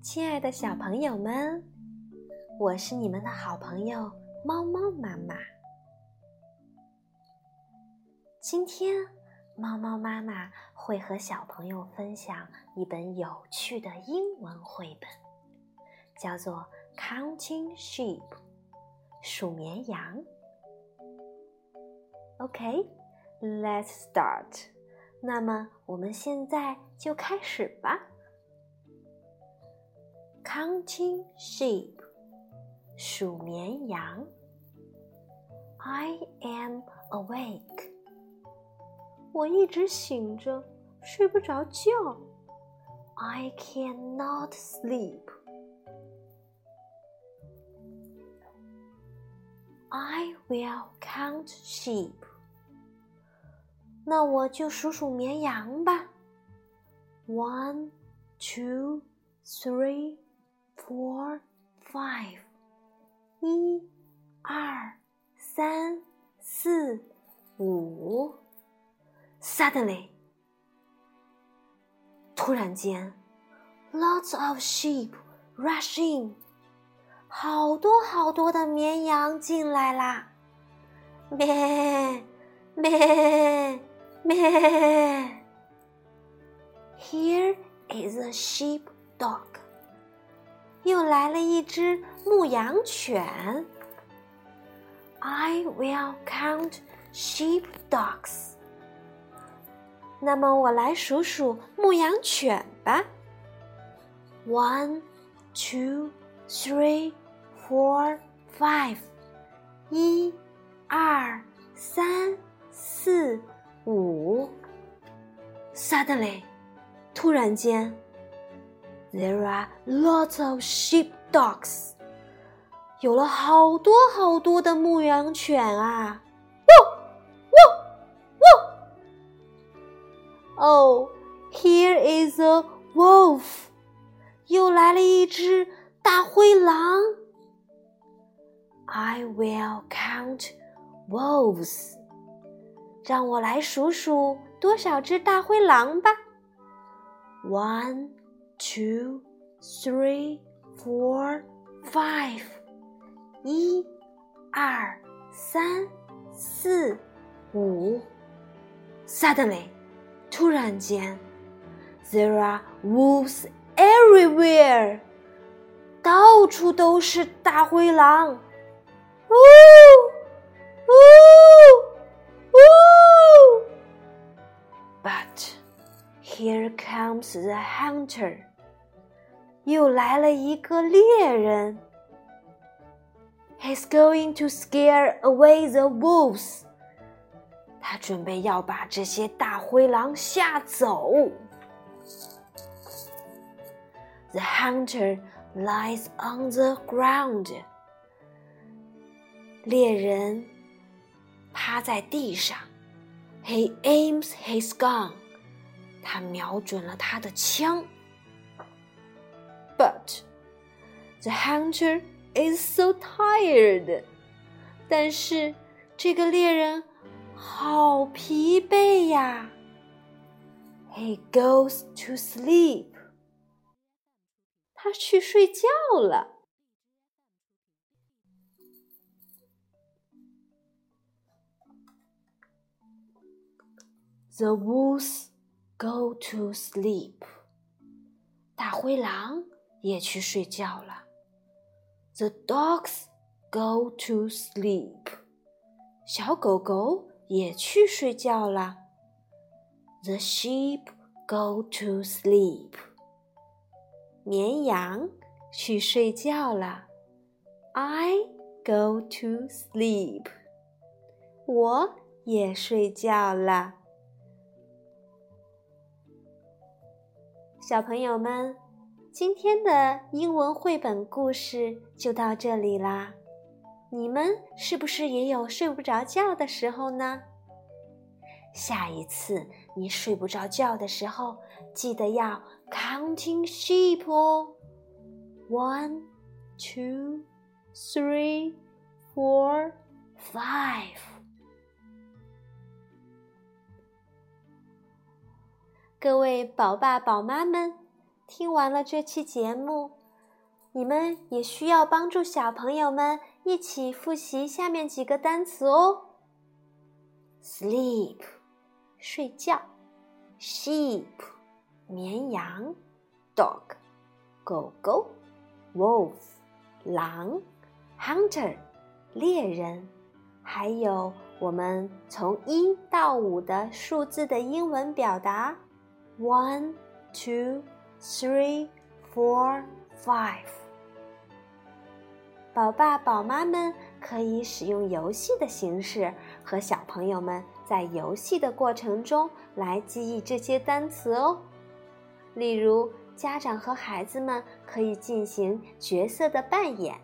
亲爱的小朋友们，我是你们的好朋友猫猫妈妈。今天，猫猫妈妈会和小朋友分享一本有趣的英文绘本，叫做《Counting Sheep》数绵羊。OK，Let's start。那么，我们现在就开始吧。Counting sheep，数绵羊。I am awake，我一直醒着，睡不着觉。I cannot sleep。I will count sheep。 那我就数数绵羊吧。One, two, three. Four, five，一、二、三、四、五。Suddenly，突然间，lots of sheep rushing，好多好多的绵羊进来啦！咩咩 咩！Here is a sheep dog。又来了一只牧羊犬。I will count sheep dogs。那么我来数数牧羊犬吧。One, two, three, four, five。一、二、三、四、 五。Suddenly，突然间。There are lots of sheep dogs. 有了好多好多的牧羊犬啊！喔喔喔！Oh, here is a wolf. 又来了一只大灰狼。I will count wolves. 让我来数数多少只大灰狼吧。One. two, three, four, five，一、二、三、四、五。Suddenly，突然间，there are wolves everywhere，到处都是大灰狼。呜 here comes the hunter. 又来了一个猎人。He's going to scare away the wolves。他准备要把这些大灰狼吓走。The hunter lies on the ground。猎人趴在地上。He aims his gun。 他瞄准了他的枪。But the hunter is so tired. 但是这个猎人好疲惫呀。He goes to sleep. 他去睡觉了。The wolves go to sleep. 大灰狼也去睡觉了。The dogs go to sleep。小狗狗也去睡觉了。The sheep go to sleep。绵羊去睡觉了。I go to sleep。我也睡觉了。 小朋友们。今天的英文绘本故事就到这里啦，你们是不是也有睡不着觉的时候呢？下一次你睡不着觉的时候，记得要 counting sheep 哦，one, two, three, four, five。各位宝爸宝妈们，听完了这期节目，你们也需要帮助小朋友们一起复习下面几个单词哦。Sleep，睡觉；sheep，绵羊；dog，狗狗；wolf，狼；hunter，猎人。还有我们从一到五的数字的英文表达。One, two, three, four, five。宝爸宝妈们可以使用游戏的形式和小朋友们在游戏的过程中来记忆这些单词哦。例如，家长和孩子们可以进行角色的扮演，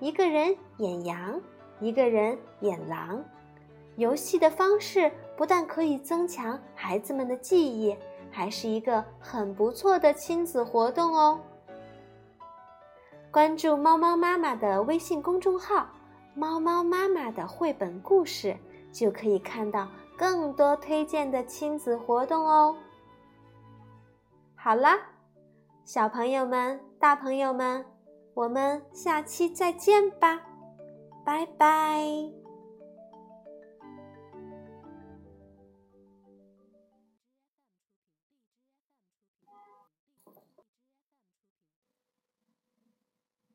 一个人演羊，一个人演狼。游戏的方式不但可以增强孩子们的记忆。还是一个很不错的亲子活动哦。关注猫猫妈妈的微信公众号“猫猫妈妈的绘本故事”，就可以看到更多推荐的亲子活动哦。好啦，小朋友们、大朋友们，我们下期再见吧，拜拜。